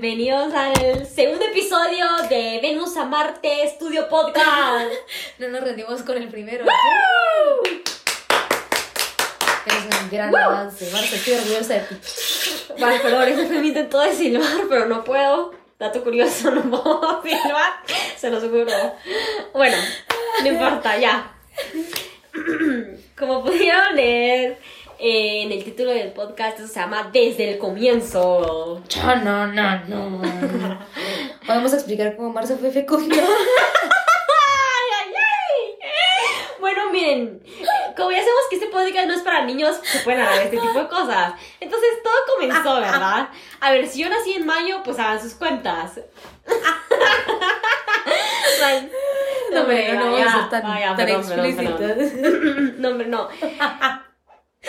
bienvenidos al segundo episodio de Venus a Marte Estudio Podcast. No nos rendimos con el primero. Es un gran ¡Woo! avance. Marta, estoy orgullosa de ti. Vale, perdón, es que me intentó de silbar, pero no puedo. Dato curioso, no puedo silbar, se lo juro. Bueno, no importa, ya. Como pudieron leer eh, en el título del podcast, eso se llama Desde el comienzo. No, no, no, no. Podemos explicar cómo Marta fue fecunda. ¡Ay, ay, ay! Bueno, miren, como ya sabemos que este podcast no es para niños, se pueden hablar de este tipo de cosas. Entonces todo comenzó, ¿verdad? A ver, si yo nací en mayo, pues hagan sus cuentas. No, hombre, no, ya, a ser tan, vaya, tan perdón, perdón, perdón. explícitas. No, hombre, no.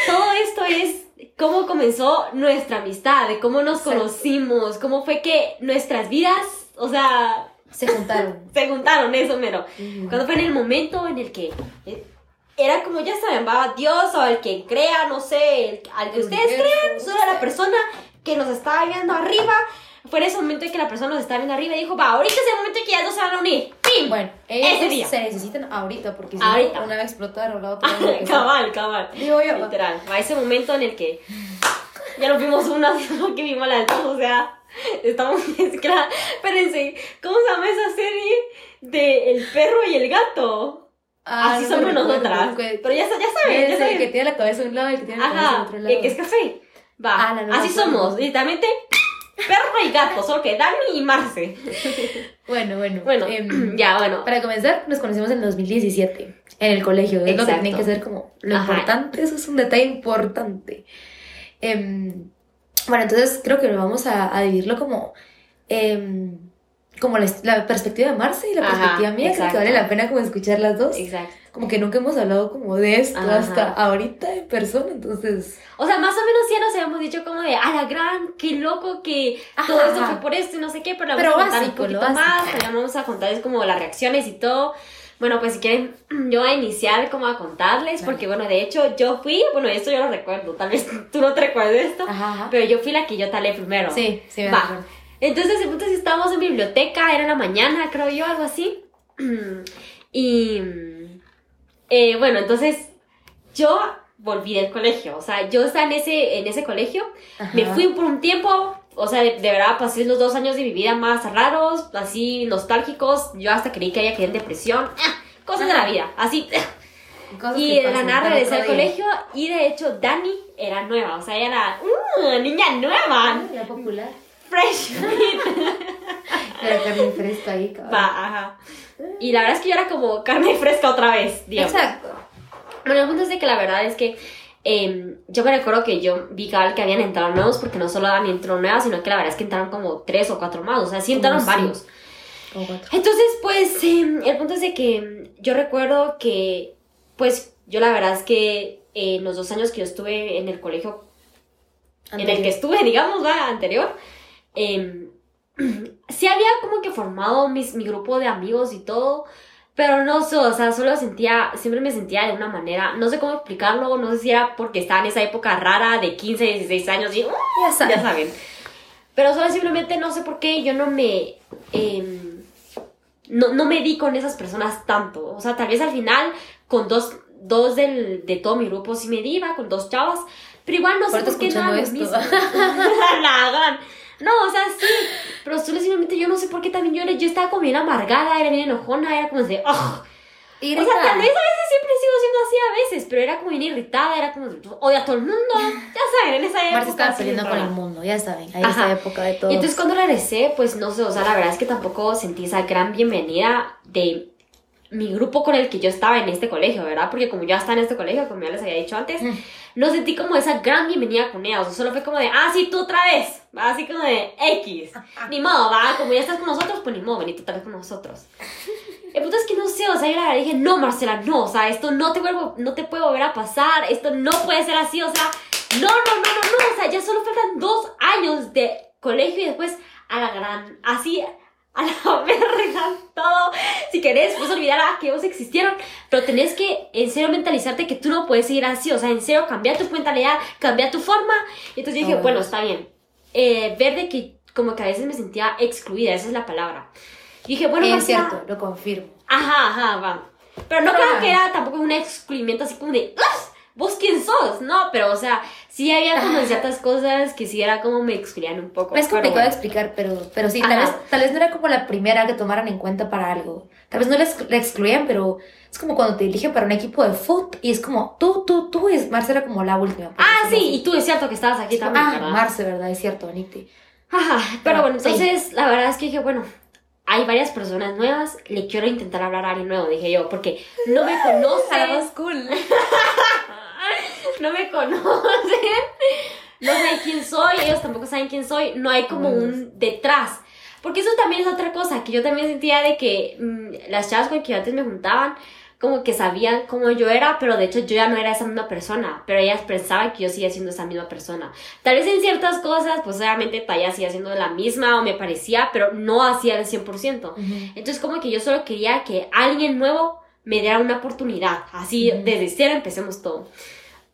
Todo esto es cómo comenzó nuestra amistad, de cómo nos conocimos, cómo fue que nuestras vidas, o sea, Se juntaron. se juntaron, eso mero. Cuando fue en el momento en el que eh, era como, ya saben, va Dios o el que crea, no sé, el- al que ustedes crean, solo la persona que nos estaba viendo arriba. Fue en ese momento en que la persona nos estaba viendo arriba y dijo, va, ahorita es el momento en que ya no se van a unir. ¡Pim! Bueno, Ese día. se necesitan ahorita porque si Ahorita. no, una va a explotar o la otra empezar. cabal, cabal. Digo yo. Literal, va ese momento en el que ya no vimos una, que vimos las dos, o sea, estamos mezcladas. Espérense, ¿cómo se llama esa serie de El perro y el gato? Ah, Así no somos nosotras. Pero ya, ya saben, ya saben. que tiene la cabeza de un lado y el que tiene la cabeza Ajá, del otro lado. el que es café. Va, Ah, la nueva así somos, literalmente perro y gato, solo que Dani y Marce. Bueno, bueno. Bueno, em, ya, bueno. Para comenzar, nos conocimos en 2017, en el colegio. Es lo que Exacto. tiene que ser como lo Ajá. importante, eso es un detalle importante. Em, bueno, entonces creo que lo vamos a, a dividirlo como, em, como la, la perspectiva de Marce y la Ajá, perspectiva mía, creo que exacto. vale la pena como escuchar las dos. Exacto. Como que nunca hemos hablado como de esto Ajá. hasta ahorita en persona, entonces... O sea, más o menos ya nos habíamos dicho como de, a la gran, qué loco que Ajá, todo esto fue por esto y no sé qué, pero Pero vamos a contar un lo poquito básico. más, también vamos a contarles como las reacciones y todo. Bueno, pues si quieren, yo voy a iniciar como a contarles, Dale. porque bueno, de hecho yo fui, bueno, esto yo lo recuerdo, tal vez tú no te recuerdes esto, Ajá, ajá. pero yo fui la que yo talé primero. Sí, sí, me Va. Entonces, el punto es que estábamos en biblioteca, era la mañana, creo yo, algo así. Y eh, bueno, entonces yo volví del colegio, o sea, yo estaba en ese, en ese colegio, me fui por un tiempo, o sea, de, de verdad pasé los dos años de mi vida más raros, así nostálgicos, yo hasta creí que había caído en depresión, ah, cosas de la vida, así. Cosas Y de la nada regresé al colegio y de hecho Dani era nueva, o sea, ella era una niña nueva, Ah, La popular. fresh. Pero carne fresca ahí, cabrón. Va, ajá. Y la verdad es que yo era como carne fresca otra vez, digamos. Exacto. Bueno, el punto es de que la verdad es que eh, yo me recuerdo que yo vi cabal que habían entrado nuevos, porque no solo Dani entró nueva, sino que la verdad es que entraron como tres o cuatro más, o sea, sí entraron cinco. varios. Entonces, pues, eh, el punto es de que yo recuerdo que, pues, yo la verdad es que eh, los dos años que yo estuve en el colegio en el que estuve, digamos, va, anterior, eh, sí había como que formado mis, mi grupo de amigos y todo, pero no sé, o sea, solo sentía, siempre me sentía de una manera, no sé cómo explicarlo, no sé si era porque estaba en esa época rara de 15, 16 años y, uh, Ya sabes. ya saben. Pero solo simplemente no sé por qué yo no me... em, no, no me di con esas personas tanto. O sea, tal vez al final con dos, dos del, de todo mi grupo sí me di, iba con dos chavas. Pero igual no sé por qué no No, o sea, sí. Pero solo simplemente yo no sé por qué también yo era, yo estaba como bien amargada, era bien enojona, era como de, ¡ah! Y O sea, tal vez a veces siempre sigo siendo así a veces, pero era como bien irritada, era como, odia a todo el mundo. Ya saben, en esa época. Marta estaba peleando con el mundo, ya saben. Ahí esa época de todo. Y entonces cuando regresé, pues no sé, o sea, la verdad es que tampoco sentí esa gran bienvenida de mi grupo con el que yo estaba en este colegio, ¿verdad? Porque como yo ya estaba en este colegio, como ya les había dicho antes, Mm. no sentí como esa gran bienvenida con ellos, o sea, solo fue como de, ah, sí, tú otra vez, ¿va? así como de X, ni modo, va, como ya estás con nosotros, pues ni modo, vení tú otra vez con nosotros. El punto es que no sé, o sea, yo la verdad dije, no, Marcela, no, o sea, esto no te, vuelvo, no te puede volver a pasar, esto no puede ser así, o sea, no, no, no, no, no, o sea, ya solo faltan dos años de colegio y después a la gran, así, a la verga, todo. Si querés, pues olvidar a que ellos existieron, pero tenés que en serio mentalizarte que tú no puedes seguir así, o sea, en serio, cambiar tu mentalidad, cambiar tu forma. Y entonces yo dije, bueno, bueno. está bien. Eh, ver de que como que a veces me sentía excluida, esa es la palabra. Y dije, bueno, es Marcela- cierto, lo confirmo. Ajá, ajá, va. Pero no creo que era tampoco un excluimiento así como de, "Ugh, ¿vos quién sos? No, pero o sea, sí había como ciertas cosas que sí era como me excluían un poco. Es complicado de bueno. explicar, pero, pero sí, tal vez, tal vez no era como la primera que tomaran en cuenta para algo. Tal vez no la exclu- la excluían, pero es como cuando te eligen para un equipo de foot y es como tú, tú, tú, y Marce era como la última. Ah, sí, y tú es cierto que estabas aquí también, Ah, ¿verdad? Marce, ¿verdad? Es cierto, Anite. Ajá, pero Ah, bueno, sí. entonces la verdad es que dije, bueno, hay varias personas nuevas, le quiero intentar hablar a alguien nuevo, dije yo, porque no me conocen, cool. no me conocen, no sé quién soy, ellos tampoco saben quién soy, no hay como Mm. un detrás. Porque eso también es otra cosa, que yo también sentía de que mm, las chavas con que yo antes me juntaban, como que sabían cómo yo era, pero de hecho yo ya no era esa misma persona, pero ellas pensaban que yo seguía siendo esa misma persona. Tal vez en ciertas cosas, pues obviamente Taya seguía siendo la misma o me parecía, pero no hacía el 100%. Entonces como que yo solo quería que alguien nuevo me diera una oportunidad, así desde cero empecemos todo.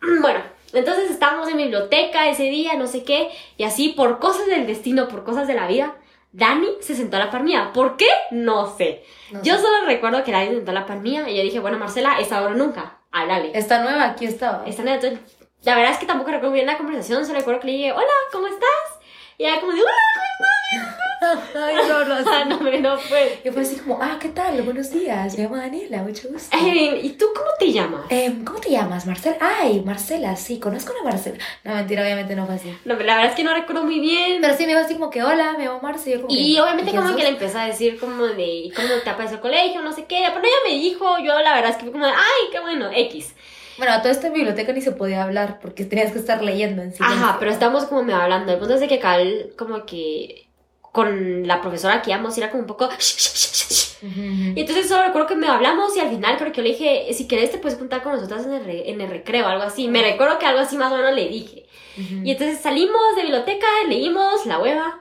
Bueno, entonces estábamos en biblioteca ese día, no sé qué, y así por cosas del destino, por cosas de la vida, Dani se sentó a la par mía. ¿Por qué? No sé. No yo sé. solo recuerdo que Dani se sentó a la par mía y yo dije, bueno, Marcela, es ahora o nunca. Háblale. Está nueva, aquí estaba. Esta neta, entonces, la verdad es que tampoco recuerdo bien la conversación, solo recuerdo que le dije, hola, ¿cómo estás? Y ella como de, hola, Ay, no, no, Ah, no, hombre, no fue. Yo fue así como, ah, ¿qué tal? Buenos días, me llamo Daniela, mucho gusto. Eh, ¿Y tú cómo te llamas? Em, ¿Cómo te llamas, Marcela? Ay, Marcela, sí, conozco a una Marcela. No, mentira, obviamente no fue así. No, la verdad es que no recuerdo muy bien. Pero sí me dijo así como que, hola, me llamo Marce. y obviamente ¿quién como que le empezó a decir como de cómo te apareció el colegio, no sé qué. Pero ella me dijo, yo la verdad es que fue como de, ay, qué bueno, X. Bueno, a toda esta biblioteca ni se podía hablar porque tenías que estar leyendo en silencio. Ajá, pero estamos como me hablando. El punto es de que Cal como que con la profesora que íbamos era como un poco... Y entonces solo recuerdo que me hablamos y al final creo que yo le dije, si querés te puedes juntar con nosotras en el, re- en el recreo, algo así. Me recuerdo que algo así más o menos le dije. Ujú. Y entonces salimos de biblioteca, leímos la hueva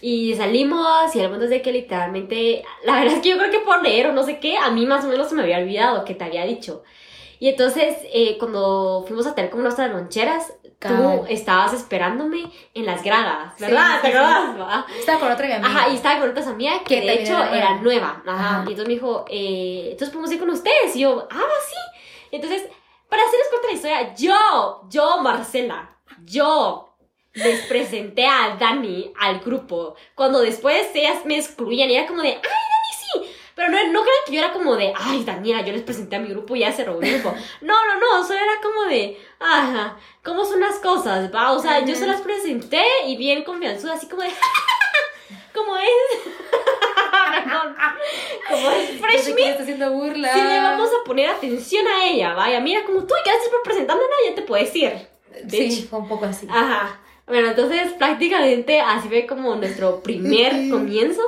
y salimos y el punto es de que literalmente, la verdad es que yo creo que por leer o no sé qué, a mí más o menos se me había olvidado que te había dicho. Y entonces eh, cuando fuimos a tener como nuestras loncheras, tú estabas esperándome en las gradas, ¿verdad? sí, ¿Te sí. va? Estaba con otra amiga. Ajá, y estaba con otra amiga que, Que de hecho era era nueva. Ajá. Ajá. Y entonces me dijo, eh, entonces podemos ir con ustedes. Y yo, ah, sí. Entonces, para hacerles corta la historia, yo, yo, Marcela, yo les presenté a Dani al grupo. Cuando después ellas me excluían y era como de, ay. Pero no, no crean que yo era como de, ay, Daniela, yo les presenté a mi grupo y ya se robó el grupo. No, no, no, solo era como de, ajá, ¿cómo son las cosas? Va, o sea, yo se las presenté y bien confianzuda, así como de, como es, como es Fresh está haciendo burla. si le vamos a poner atención a ella, vaya, mira, como tú, gracias por presentarme ya te puedes ir. De Sí, hecho. fue un poco así. Ajá. Bueno, entonces prácticamente así fue como nuestro primer comienzo.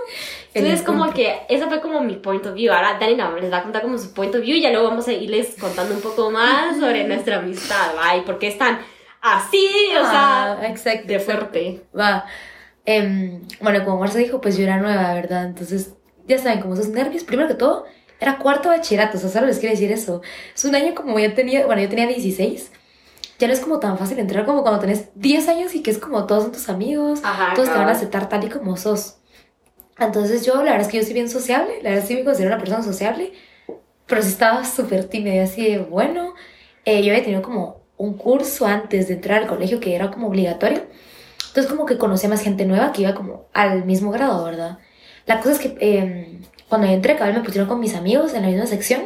Entonces como que eso fue como mi point of view. Ahora Dani no, les va a contar como su point of view y ya luego vamos a irles contando un poco más sobre nuestra amistad, ¿va? Y por qué están así, o sea, Ah, exacto. de exacto. fuerte. Va. Em, bueno, como Marce dijo, pues yo era nueva, ¿verdad? Entonces, ya saben, como esos nervios, primero que todo, era cuarto bachillerato, o sea, solo les quiero decir eso. Es un año como yo tenía, bueno, yo tenía 16. Ya no es como tan fácil entrar como cuando tenés 10 años y que es como todos son tus amigos, Ajá. todos te van a aceptar tal y como sos. Entonces yo, la verdad es que yo soy bien sociable, la verdad sí me considero una persona sociable, pero sí estaba súper tímida y así de, bueno, eh, yo había tenido como un curso antes de entrar al colegio que era como obligatorio, entonces como que conocía más gente nueva que iba como al mismo grado, ¿verdad? La cosa es que eh, cuando entré, cabal me pusieron con mis amigos en la misma sección,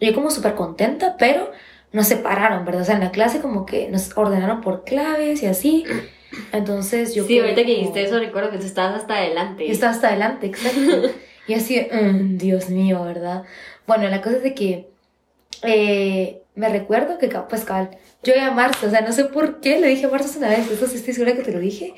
yo como súper contenta, pero nos separaron, ¿verdad? O sea, en la clase como que nos ordenaron por claves y así, entonces yo... Sí, ahorita que dijiste eso recuerdo que tú estabas hasta adelante. estaba hasta adelante, exacto. Y así, "Mm, Dios mío, ¿verdad? Bueno, la cosa es de que eh, me recuerdo que, pues, cabal, yo iba a Marzo, o sea, no sé por qué le dije a Marzo una vez, eso sí estoy segura que te lo dije,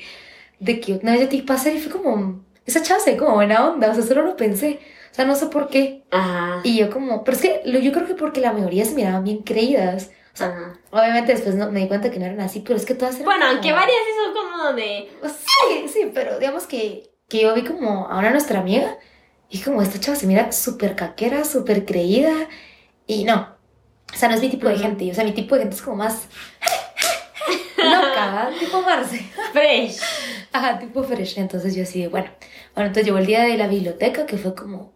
de que una vez yo te pasé y fue como, esa ve como buena onda, o sea, solo lo pensé, o sea, no sé por qué. Ajá. Y yo como, pero es que yo creo que porque la mayoría se miraban bien creídas. O sea, Ajá. obviamente después no, me di cuenta que no eran así, pero es que todas eran Bueno, como- aunque varias sí son como de... Sí, sí, pero digamos que, que yo vi como a una nuestra amiga y como esta chava se mira súper caquera, súper creída y no, o sea, no es mi tipo de gente, o sea, mi tipo de gente es como más loca, tipo Marce. Fresh. Ajá, tipo fresh. Entonces yo así de, bueno. Bueno, entonces llegó el día de la biblioteca, que fue como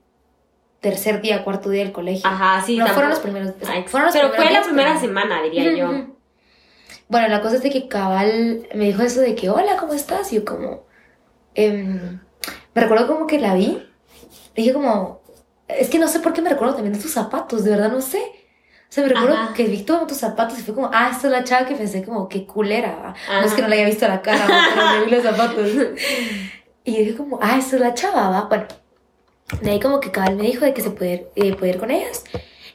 tercer día, cuarto día del colegio. Ajá, sí. no, tampoco- fueron los primeros. Ay, fueron los pero primeros fue la primera semana, diría yo. Ujú. Bueno, la cosa es de que Cabal me dijo eso de que, hola, ¿cómo estás? Y yo como, em, me recuerdo como que la vi, dije como, es que no sé por qué me recuerdo también de tus zapatos, de verdad no sé. O sea, me recuerdo Ajá. que vi todos tus zapatos y fue como, ah, esta es la chava que pensé como, qué culera. No es que no le haya visto la cara, pero me vi los zapatos. Y dije como, ah, esta es la chava, ¿va? Bueno, de ahí como que Cabal me dijo de que se puede ir, eh, puede ir con ellas.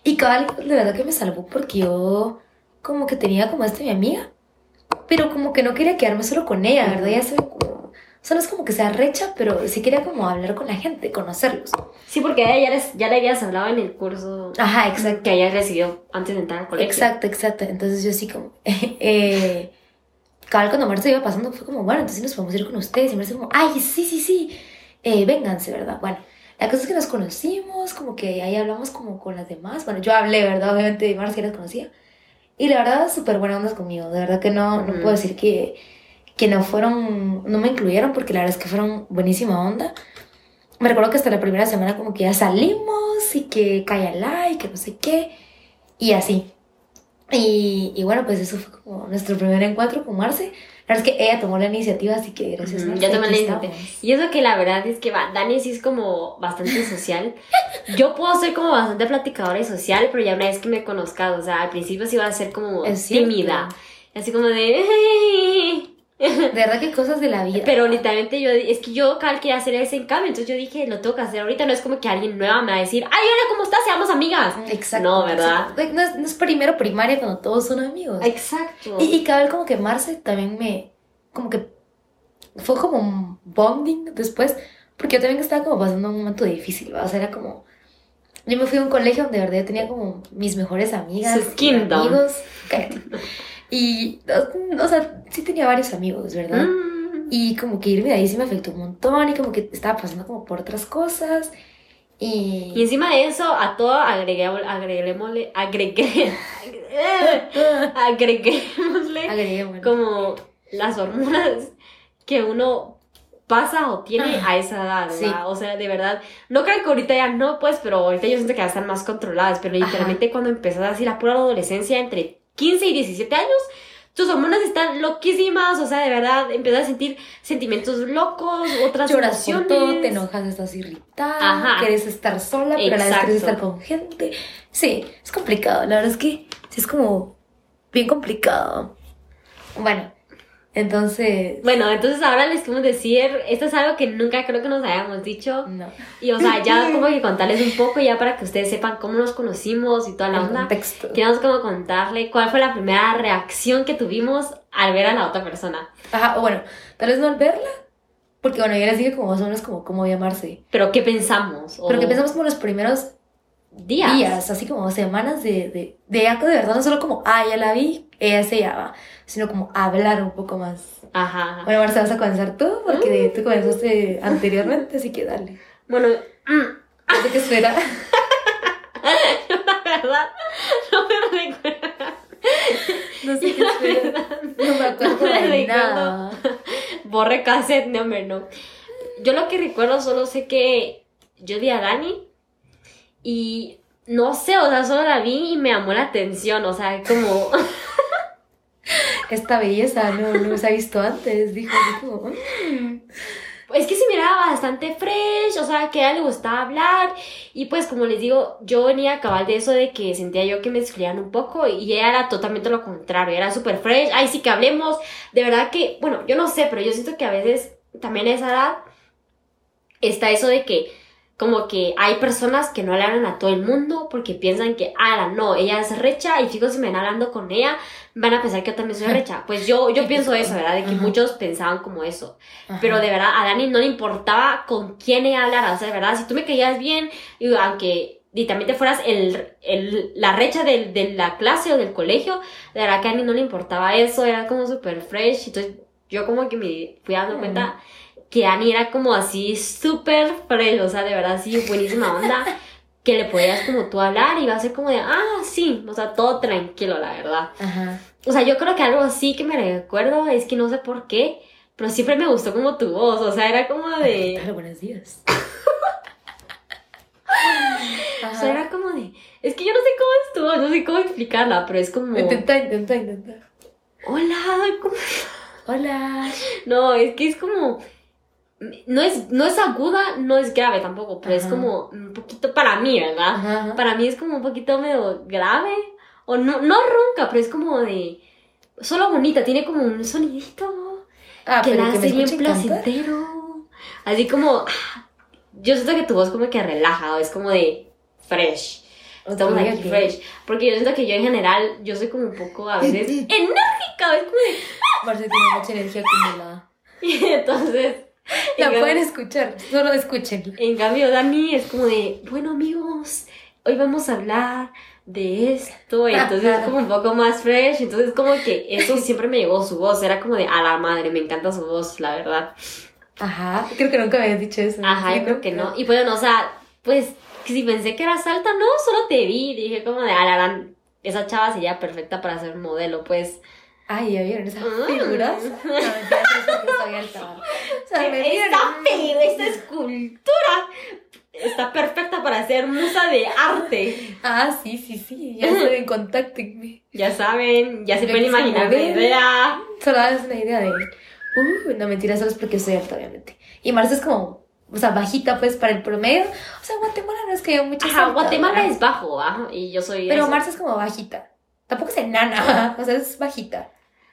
Y Cabal, de verdad que me salvó porque yo como que tenía como esta mi amiga, pero como que no quería quedarme solo con ella, ¿verdad? Ya se ve como... O sea, no es como que sea recha, pero sí quería como hablar con la gente, conocerlos. Sí, porque a ella ya, les- ya le habías hablado en el curso Ajá, exacto. que hayas recibido antes de entrar al colegio. Exacto, exacto. Entonces yo así como... Eh, cabal cuando Marta iba pasando fue como, bueno, entonces nos podemos ir con ustedes. Y Marta como, ay, sí, sí, sí. Eh, vénganse, ¿verdad? Bueno, la cosa es que nos conocimos, como que ahí hablamos como con las demás. Bueno, yo hablé, ¿verdad? Obviamente Marcia las conocía. Y la verdad, súper buena onda conmigo. De verdad que no, no Ujú. puedo decir que, que no fueron, no me incluyeron porque la verdad es que fueron buenísima onda. Me recuerdo que hasta la primera semana como que ya salimos y que cállala y que no sé qué. Y así. Y, y bueno, pues eso fue como nuestro primer encuentro con Marce. Verdad es que ella tomó la iniciativa, así que gracias Marce. ya tomé la iniciativa. Y eso que la verdad es que va, Dani sí es como bastante social. Yo puedo ser como bastante platicadora y social, pero ya una vez que me conozcas, o sea, al principio sí iba a ser como Es cierto. tímida. Así como de... De verdad que cosas de la vida. Pero literalmente yo, es que yo cada vez quería hacer ese cambio, entonces yo dije, lo tengo que hacer ahorita, no es como que alguien nueva me va a decir, ay, hola, ¿cómo estás? Seamos amigas. Exacto. No, ¿verdad? exacto. No es, no es primero primaria cuando todos son amigos. Exacto. Y, y cabal como que Marce también me, como que fue como un bonding después, porque yo también estaba como pasando un momento difícil, ¿va? o sea, era como, yo me fui a un colegio donde de verdad yo tenía como mis mejores amigas, Su kingdom. amigos. y, o, o sea, sí tenía varios amigos, ¿verdad? Mm. Y como que irme de ahí sí me afectó un montón y como que estaba pasando como por otras cosas y... Y encima de eso, a todo agreguémosle, agreguémosle, agregué, agreguémosle Agregué, bueno. como las hormonas que uno pasa o tiene a esa edad, Sí. ¿verdad? O sea, de verdad, no creo que ahorita ya no, pues, pero ahorita yo siento que ya están más controladas, pero Ajá. literalmente cuando empezás así la pura adolescencia entre 15 y 17 años, tus hormonas están loquísimas, o sea, de verdad, empiezas a sentir sentimientos locos, otras Lloras por todo, te enojas, estás irritada, Ajá. quieres estar sola, pero a la vez Exacto. quieres estar con gente. Sí, es complicado. La verdad es que sí es como bien complicado. Bueno, entonces. Bueno, entonces ahora les queremos decir, esto es algo que nunca creo que nos hayamos dicho. No. Y o sea, ya como que contarles un poco ya para que ustedes sepan cómo nos conocimos y toda la El onda. contexto. Queremos como contarle cuál fue la primera reacción que tuvimos al ver a la otra persona. Ajá, o bueno, tal vez no al verla, porque bueno, ya les dije como más o menos como cómo llamarse. Pero qué pensamos. O Pero que pensamos como los primeros días. días, así como semanas de, de, de de verdad, no solo como, ah, ya la vi, ella se llama, sino como hablar un poco más. Ajá. ajá. Bueno, Marcia, vas a comenzar tú, porque tú comenzaste anteriormente, así que dale. Bueno, mm, No sé qué espera. la verdad, no me recuerdo. No sé qué espera. No me acuerdo No me de recuerdo. nada. Borre cassette, no, hombre, no. Yo lo que recuerdo solo sé que yo vi a Dani y no sé, o sea, solo la vi y me llamó la atención, o sea, como... Esta belleza no, no se ha visto antes, dijo. dijo. Es que se miraba bastante fresh, o sea, que a ella le gustaba hablar. Y pues, como les digo, yo venía a cabal de eso de que sentía yo que me excluían un poco y ella era totalmente lo contrario, era súper fresh. Ay, sí que hablemos. De verdad que, bueno, yo no sé, pero yo siento que a veces también a esa edad está eso de que como que hay personas que no le hablan a todo el mundo porque piensan que, ah, no, ella es recha y chicos, si me ven hablando con ella, van a pensar que yo también soy recha. Pues yo, yo pienso eso, ¿verdad? De que Ajá. muchos pensaban como eso. Ajá. Pero de verdad, a Dani no le importaba con quién ella hablara. O sea, de verdad, si tú me caías bien, y aunque y también te fueras el, el, la recha del- de, la clase o del colegio, de verdad que a Dani no le importaba eso, era como súper fresh. Entonces yo como que me fui dando cuenta que Ani era como así súper fresh, o sea, de verdad, sí, buenísima onda. que le podías como tú hablar y iba a ser como de, ah, sí, o sea, todo tranquilo, la verdad. Ajá. O sea, yo creo que algo así que me recuerdo es que no sé por qué, pero siempre me gustó como tu voz, o sea, era como ¿Qué de... tal? Buenos días. O sea, era como de... Es que yo no sé cómo es tu voz, no sé cómo explicarla, pero es como... Intenta, intenta, intenta. Hola, ¿cómo Hola. No, es que es como. No es, no es aguda, no es grave tampoco, pero es como un poquito para mí, ¿verdad? Ajá, ajá. Para mí es como un poquito medio grave. O no, no ronca, pero es como de. Solo bonita, tiene como un sonidito Ah, que pero la hace bien cantar. placentero. Así como. Yo siento que tu voz como que relaja, o es como de fresh. Estamos Ok, aquí ok. fresh. Porque yo siento que yo en general, yo soy como un poco a veces enérgica, es como de. Marce tiene mucha energía acumulada. Y entonces. La en pueden cambio- escuchar, solo escúchenla. En cambio, Dani es como de, bueno amigos, hoy vamos a hablar de esto. Y entonces es como un poco más fresh. Entonces como que eso siempre me llegó su voz. Era como de, a la madre, me encanta su voz, la verdad. Ajá, creo que nunca me habías dicho eso. Ajá, yo creo que no. Y bueno, o sea, pues, que si pensé que eras alta, no, solo te vi. Dije como de, a la gran, esa chava sería perfecta para ser modelo, pues. Ay, ¿ya vieron esas Mm. figuras? No, es porque soy alta. O sea, me. Esta figura, esta escultura está perfecta para ser musa de arte. Ah, sí, sí, sí, ya saben, contáctenme. Ya saben, ya se pueden imaginar la idea. Solo das una idea de. Uh, no, mentira, solo es porque soy alta, obviamente. Y Marce es como, o sea, bajita, pues, para el promedio. O sea, Guatemala no es que haya muchas Ajá, Guatemala ¿verdad? es bajo, ¿ah? Y yo soy. Pero. Marce es como bajita. Tampoco es enana, o sea, es bajita.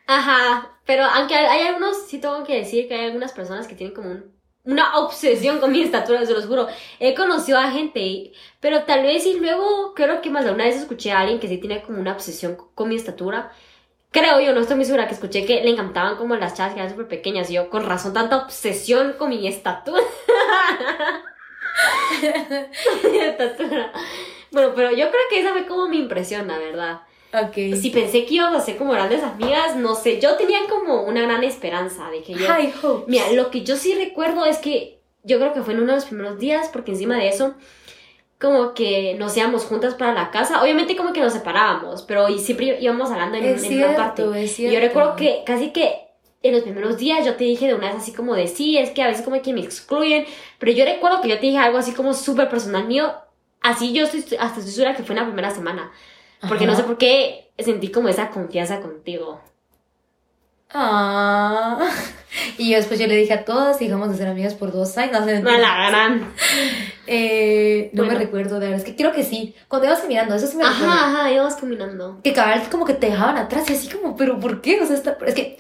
Ajá, pero aunque hay, algunos, sí tengo que decir que hay algunas personas que tienen como un- una obsesión con mi estatura, se los juro. He conocido a gente, pero tal vez y luego creo que más de una vez escuché a alguien que sí tiene como una obsesión con mi estatura. Creo yo, no estoy muy segura, que escuché que le encantaban como las chavas que eran súper pequeñas. Y yo, con razón, tanta obsesión con mi estatura. Bueno, pero yo creo que esa fue como mi impresión, la verdad. Ok. Si pensé que íbamos a ser como grandes amigas, no sé, yo tenía como una gran esperanza de que yo... High hopes. Mira, lo que yo sí recuerdo es que yo creo que fue en uno de los primeros días, porque encima de eso, como que nos íbamos juntas para la casa, obviamente como que nos separábamos, pero y siempre íbamos hablando en, es en una parte. cierto, es cierto. yo recuerdo que casi que en los primeros días yo te dije de una vez así como de sí, es que a veces como que me excluyen, pero yo recuerdo que yo te dije algo así como súper personal mío, así yo estoy, hasta estoy segura que fue en la primera semana, porque Ajá. no sé por qué sentí como esa confianza contigo. Ah. Y yo después yo le dije a todas, digamos, de ser amigas por dos años. No, sé, No la gran. Eh, no Bueno. me recuerdo, de verdad. Es que creo que sí. Cuando ibas caminando, eso sí me recuerdo. Ajá, ajá, íbamos caminando. Que cabal como que te dejaban atrás y así como, pero ¿por qué? O sea, está- es que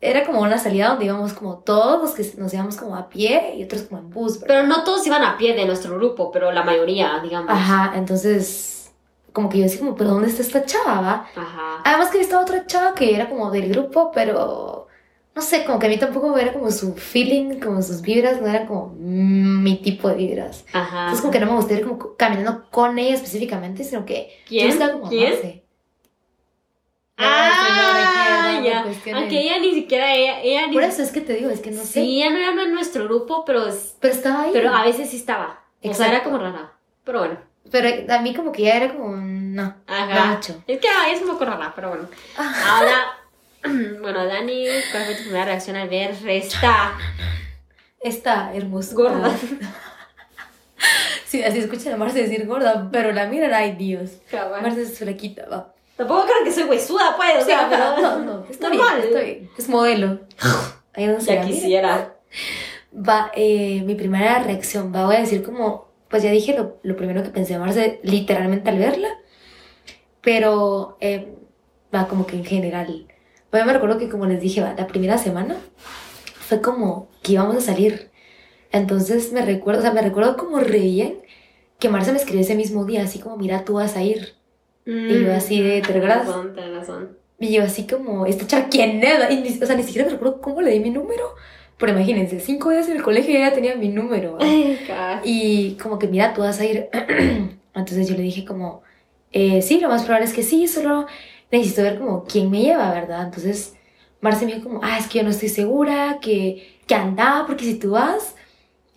era como una salida donde íbamos como todos los que nos íbamos como a pie y otros como en bus, ¿verdad? Pero no todos iban a pie de nuestro grupo, pero la mayoría, digamos. Ajá, entonces, como que yo decía como, pero ¿dónde está esta chava? va? Ajá. Además que estaba otra chava que era como del grupo, pero no sé, como que a mí tampoco era como su feeling, como sus vibras, no eran como mi tipo de vibras. Ajá. Entonces como que no me gustaría ir como co- caminando con ella específicamente, sino que ¿Quién? yo como, ¿Quién? no sé. Ah, ya. Aunque ella ni siquiera, ella, ella ni Por eso es que te digo, es que no sé. Sí, ella no era en nuestro grupo, pero, Pero estaba ahí. pero a veces sí estaba. O sea, Exacto. era como rara. Pero bueno. Pero a mí como que ya era como, no, Ajá. Es que ella es un poco rara, pero bueno. Ah. Ahora, bueno, Dani, ¿cuál fue tu primera reacción al ver esta Está hermosa. gorda? Sí, así escuchan a Marce decir gorda, pero la miran, ay Dios. Marce es flaquita, va. Tampoco creo que soy huesuda, pues, o sea, pero... no, no, está bien, está bien. Es modelo. Ahí no Ya quisiera. Va, eh, mi primera reacción, va, voy a decir como, pues ya dije lo, lo primero que pensé de Marce literalmente al verla, pero eh, va como que en general. Va, yo me recuerdo que como les dije, va, la primera semana fue como que íbamos a salir. Entonces me recuerdo, o sea, me recuerdo como re bien que Marce me escribió ese mismo día, así como, mira, tú vas a ir. Y yo así de, ¿te recuerdas? razón, razón. Y yo así como, esta chava, ¿quién es? Y ni- o sea, ni siquiera me recuerdo cómo le di mi número. Pero imagínense, cinco días en el colegio ya tenía mi número. Ay. Y como que, mira, tú vas a ir. Entonces yo le dije como, eh, sí, lo más probable es que sí, solo necesito ver como quién me lleva, ¿verdad? Entonces Marce me dijo como, ah, es que yo no estoy segura, que, que anda, porque si tú vas,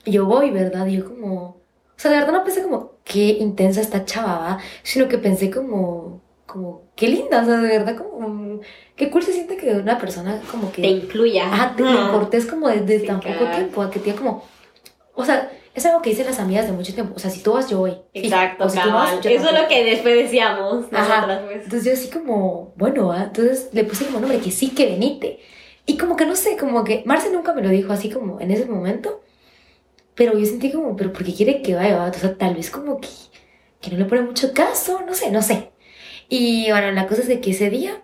yo voy, ¿verdad? Y yo como, o sea, de verdad no pensé como qué intensa esta chava, ¿va? sino que pensé como, como, qué linda, o sea, de verdad, como, qué cool se siente que una persona como que... Te incluya. Ajá, te Ajá. importes como desde tan poco tiempo, a que tiene como, o sea, es algo que dicen las amigas de mucho tiempo, o sea, si tú vas, yo voy. Exacto, O si tú vas, yo Eso es lo que después decíamos Ajá. nosotras, pues. Entonces yo así como, bueno, ¿ah? entonces le puse como nombre que sí, que venite. Y como que no sé, como que Marce nunca me lo dijo así como en ese momento, pero yo sentí como, pero ¿por qué quiere que vaya? va? O sea, tal vez como que, que no le pone mucho caso, no sé, no sé. Y bueno, la cosa es de que ese día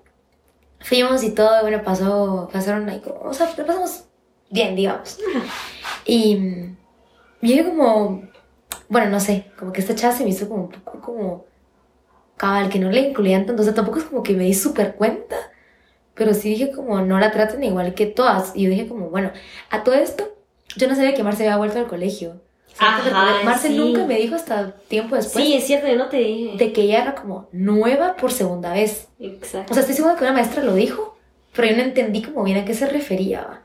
fuimos y todo, bueno, pasó, pasaron ahí como, o sea, lo pasamos bien, digamos. Y mm, yo como, bueno, no sé, como que esta chava se me hizo como un poco como cabal, que no le incluían tanto, o sea, tampoco es como que me di súper cuenta, pero sí dije como, no la traten igual que todas, y yo dije como, bueno, a todo esto, yo no sabía que Marce había vuelto al colegio. Ajá, Marce sí. nunca me dijo hasta tiempo después Sí, es cierto, yo no te dije. de que ella era como nueva por segunda vez. Exacto. O sea, estoy segura que una maestra lo dijo, pero yo no entendí como bien a qué se refería.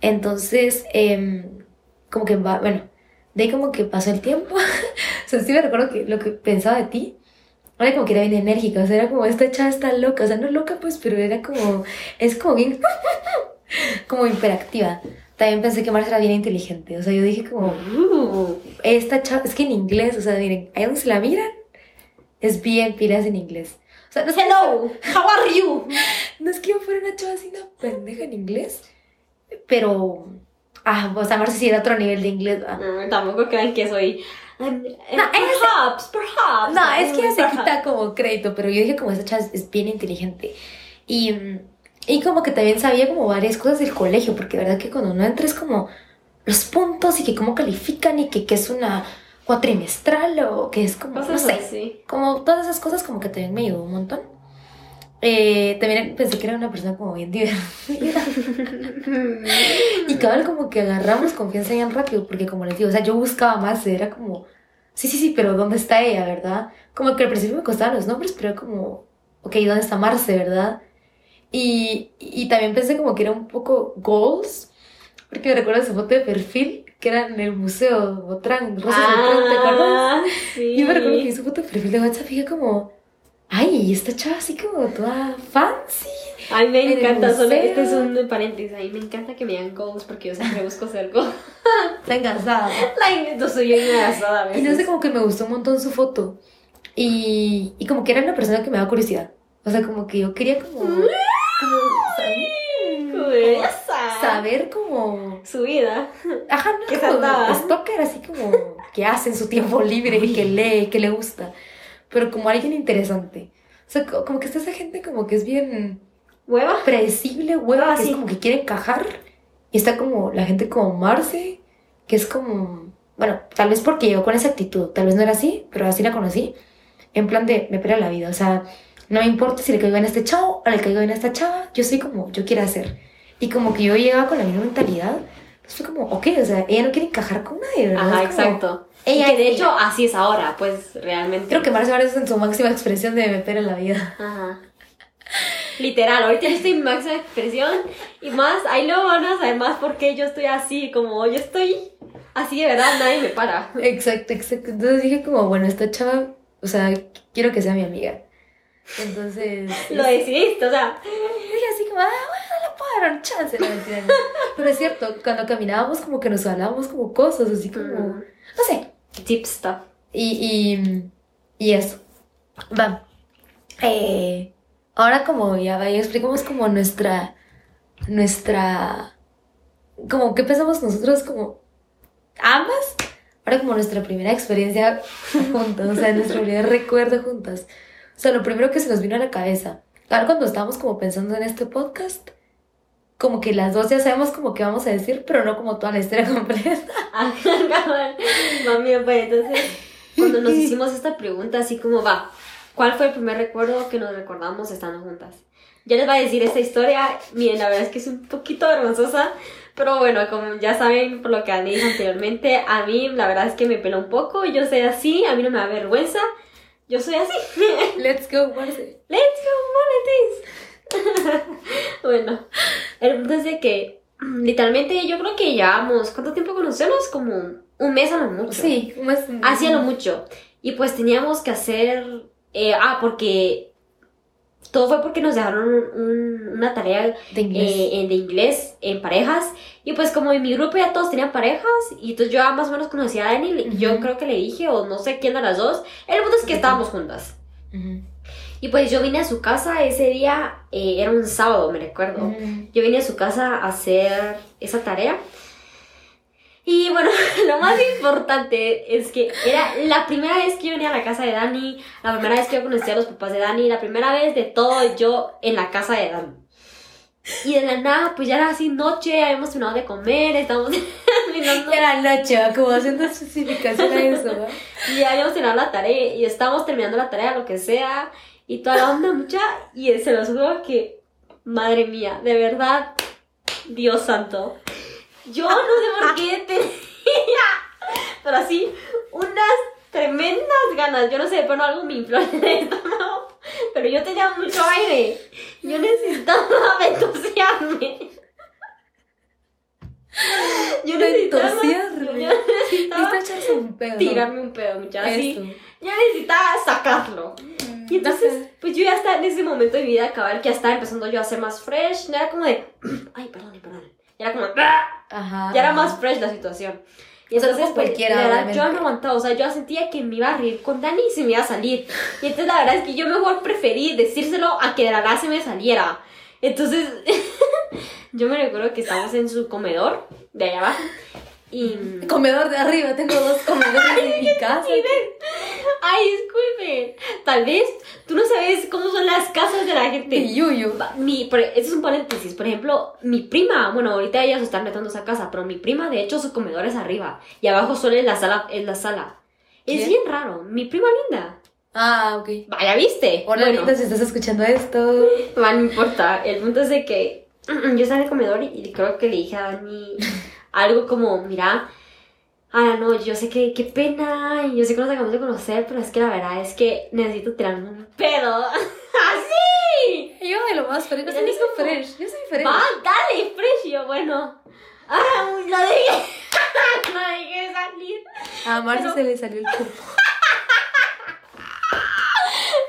Entonces, em, como que va, bueno, de ahí como que pasó el tiempo. o sea, sí me recuerdo que lo que pensaba de ti, era como que era bien enérgica, o sea, era como esta chava está loca, o sea, no loca pues, pero era como, es como bien, como hiperactiva. También pensé que Marcia era bien inteligente, o sea, yo dije como, Uh, esta chava, es que en inglés, o sea, miren, ahí donde se la miran, es bien piras en inglés. O sea, no es que- hello, how are you? no es que yo fuera una chava así, una pendeja en inglés, pero, ah, o sea, Marcia sí era otro nivel de inglés. No, tampoco crean que soy. um, No, ella perhaps, perhaps. No, es que ella se perhaps. quita como crédito, pero yo dije como esa chava es- es bien inteligente. Y, mm, y como que también sabía como varias cosas del colegio, porque verdad que cuando uno entra es como los puntos y que cómo califican y que, que es una cuatrimestral o que es como, no sé, así. como todas esas cosas como que también me ayudó un montón. Eh, también pensé que era una persona como bien divertida. Y cabal como que agarramos confianza bien rápido, porque como les digo, o sea, yo buscaba más, era como, sí, sí, sí, pero ¿dónde está ella, verdad? Como que al principio me costaban los nombres, pero era como, ok, ¿dónde está Marce, verdad? Y, y también pensé como que era un poco goals, porque me recuerdo su foto de perfil, que era en el museo Botrán, Rosas Botrán, ¿te acuerdas? Ah, sí. Y me recuerdo que su foto de perfil de WhatsApp y como, ay, esta chava así como toda fancy. A mí me encanta, solo este es un paréntesis. A mí me encanta que me digan goals porque yo siempre busco ser goals. Está engasada. No soy yo engasada a Y no sé, como que me gustó un montón su foto. Y, y como que era una persona que me daba curiosidad. O sea, como que yo quería como... como saber, como... Su vida. Ajá, no Que como stalker, así como que hace en su tiempo libre que lee, que le gusta. Pero como alguien interesante. O sea, co- como que está esa gente como que es bien ¿Hueva? predecible, hueva, Ah, que sí. es como que quiere encajar. Y está como la gente como Marce, que es como, bueno, tal vez porque llegó con esa actitud, tal vez no era así, pero así la conocí. En plan de, me pela la vida, o sea, no me importa si le caigo a este chavo o le caigo a esta chava, yo soy como yo quiero hacer. Y como que yo llegaba con la misma mentalidad, pues fue como, ok, o sea, ella no quiere encajar con nadie, ¿verdad? Ajá, como, exacto. Ella y que de hecho así es ahora, pues realmente. Creo que Marce ahora es en su máxima expresión de me pela la vida. Ajá. Literal, ahorita yo estoy en máxima expresión y más, ahí luego van a saber más por qué yo estoy así, como yo estoy así de verdad, nadie me para. Exacto, exacto. Entonces dije como, bueno, esta chava, o sea, quiero que sea mi amiga. Entonces... Lo decidiste, o sea, dije así como, ah, bueno, le puedo dar un chance. No, mentira, no. Pero es cierto, cuando caminábamos como que nos hablábamos como cosas, así como, Mm. no sé. tip stuff. Y, y, y eso. Va. Eh, ahora como ya, ya explicamos como nuestra, nuestra, como qué pensamos nosotros como ambas. Ahora como nuestra primera experiencia juntas, o sea, nuestro primer recuerdo juntas. O sea, lo primero que se nos vino a la cabeza. Ahora cuando estábamos como pensando en este podcast, como que las dos ya sabemos como que vamos a decir, pero no como toda la historia completa. Cabal. Mami, pues entonces, cuando nos hicimos esta pregunta, así como va, ¿cuál fue el primer recuerdo que nos recordamos estando juntas? Ya les voy a decir esta historia, miren, la verdad es que es un poquito vergonzosa, pero bueno, como ya saben por lo que han dicho anteriormente, a mí la verdad es que me pela un poco, yo soy así, a mí no me da vergüenza, yo soy así. Let's go, Marce. Let's go, Monetis. bueno, el punto es de que literalmente yo creo que llevamos, ¿cuánto tiempo conocemos? Como un mes a lo mucho. Sí, más... Así a lo mucho. Y pues teníamos que hacer... eh, ah, porque... Todo fue porque nos dejaron un- un- una tarea De inglés. eh, en- de inglés en parejas. Y pues como en mi grupo ya todos tenían parejas, y entonces yo más o menos conocía a Dani, y yo creo que le dije, o no sé quién de las dos. El punto es que estábamos juntas. Ujú. Y pues yo vine a su casa ese día, eh, era un sábado, me recuerdo. Yo vine a su casa a hacer esa tarea. Y bueno, lo más importante es que era la primera vez que yo venía a la casa de Dani, la primera vez que yo conocía a los papás de Dani, la primera vez de todo yo en la casa de Dani. Y de la nada, pues ya era así noche, habíamos terminado de comer, estábamos terminando, era noche, como haciendo especificación a eso, ¿va? y ya habíamos terminado la tarea, y estábamos terminando la tarea, lo que sea, y toda la onda mucha, y se los juro que, madre mía, de verdad, Dios santo, yo no sé por qué tenía, pero así, unas tremendas ganas, yo no sé, pero algo me infló en el estómago, pero yo tenía mucho aire, yo necesitaba ventosearme. Yo necesitaba, yo necesitaba Necesita echarse un pedo. tirarme un pedo, muchachos. Así, yo necesitaba sacarlo. Y entonces, pues yo ya estaba en ese momento de mi vida cabal que ya estaba empezando yo a ser más fresh. No era como de, ay, perdón, perdón. Era como, "Ah". Ajá. ya era más fresh la situación. Y entonces, pues, cualquiera, la verdad, yo me aguantaba. O sea, yo sentía que me iba a reír con Dani y se me iba a salir. Y entonces, la verdad es que yo mejor preferí decírselo a que de la nada se me saliera. Entonces, yo me recuerdo que estábamos en su comedor de allá abajo. Y. Comedor de arriba, tengo dos comedores en mi casa. Ay, disculpe. Tal vez tú no sabes cómo son las casas de la De gente. yuyu. Mi, por- este es un paréntesis. Por ejemplo, mi prima, bueno, ahorita ellas están metiendo esa casa, pero mi prima, de hecho, su comedor es arriba. Y abajo solo es la sala. Es la sala. Es bien raro. Mi prima linda. Ah, ok. Vaya, ¿viste? Hola, Bueno, linda, si estás escuchando esto. va, no importa. El punto es de que yo estaba en el comedor y creo que le dije a Dani algo como, mira, ah, no, yo sé que qué pena y yo sé que nos acabamos de conocer, pero es que la verdad es que necesito tirarme un pedo. ¡Así! Yo de lo más fresh. Yo soy como- fresh. Yo soy fresh. Va, dale, fresh. Y yo, bueno. Ah, lo dejé. lo dejé salir. A Marce Pero- se le salió el cupo.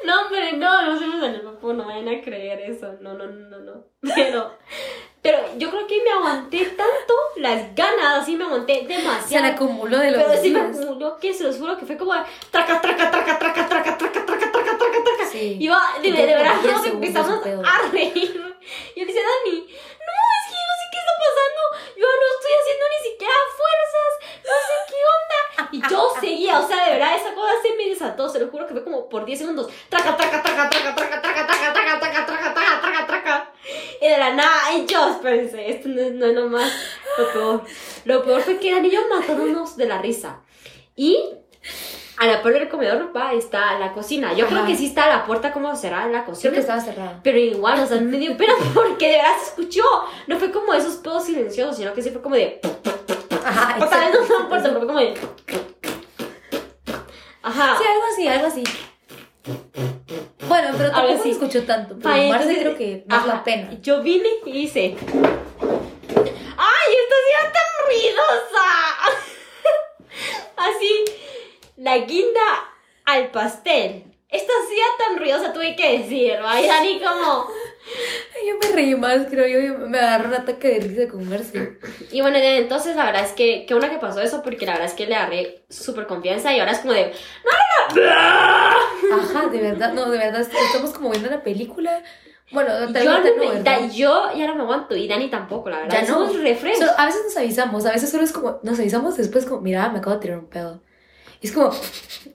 No, hombre, no, no se me salió el popó, no vayan a creer eso. No, no, no, no, no. Pero, pero yo creo que me aguanté tanto las ganas, así me aguanté Se demasiado. acumuló de los Pero sí me acumuló que se los juro que fue como traca, traca, traca, traca, traca, traca, traca, traca, traca, traca. Sí. De, Y de, te de verdad, nos empezamos a reír. Y yo le decía, Dani, no, es que yo no sé qué está pasando. Yo no estoy haciendo ni siquiera fuerzas. No sé qué onda. Y yo seguía, o sea, de verdad, esa cosa se me desató. Se lo juro que fue como por 10 segundos. Traca, traca, traca, traca, traca, traca, traca, traca, traca, traca. Y de la nada, y yo, espérense, esto no no es lo más, lo peor. Lo peor fue que y yo matándonos de la risa. Y a la puerta del comedor va, está la cocina. Yo creo Ajá. que sí está la puerta como cerrada en la Creo cocina. que estaba cerrada. Pero igual, o sea, me dio pena porque de verdad se escuchó. No fue como esos pedos silenciosos, sino que sí fue como de. Ajá, O tal vez no fue fuerte, pero fue como de. Ajá. Sí, algo así, algo así. Bueno, pero tampoco se escuchó tanto. Pero Ay, Marce entonces- creo que es ajá, la pena. Yo vine y hice. ¡Ay, esta sí era tan ruidosa! Así, la guinda al pastel. Esta sí era tan ruidosa, tuve que decir, ¿va? Y Dani como... Yo me reí más, creo yo. Me agarró un ataque de risa con Marce. Y bueno, entonces la verdad es que, qué una que pasó eso, porque la verdad es que le agarré súper confianza y ahora es como de... Ajá, de verdad. No, de verdad. Estamos como viendo una película. Bueno, tal Yo, vez no no, me- ¿verdad? da- yo ya no me aguanto y Dani tampoco, la verdad. Ya no. Somos refresh. Solo- a veces nos avisamos, a veces solo es como, nos avisamos después como, mira, me acabo de tirar un pedo. Y es como,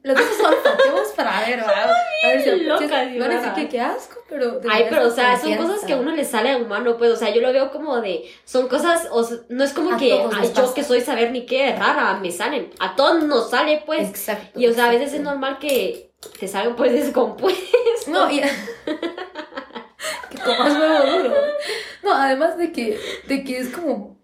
los dos solo pateamos para ver, ¿verdad? A ver si decir ¿verdad? que qué asco, pero... Ay, pero o sea, son cosas que a uno le sale a humano, pues, o sea, yo lo veo como de, son cosas, o sea, no es como A que ay, les yo que soy saber ni qué rara, me salen, a todos nos sale, pues, Exacto. y o sea, a veces es normal que te salgan pues descompuestos. No, y... que comas huevo duro. No, además de que, de que es como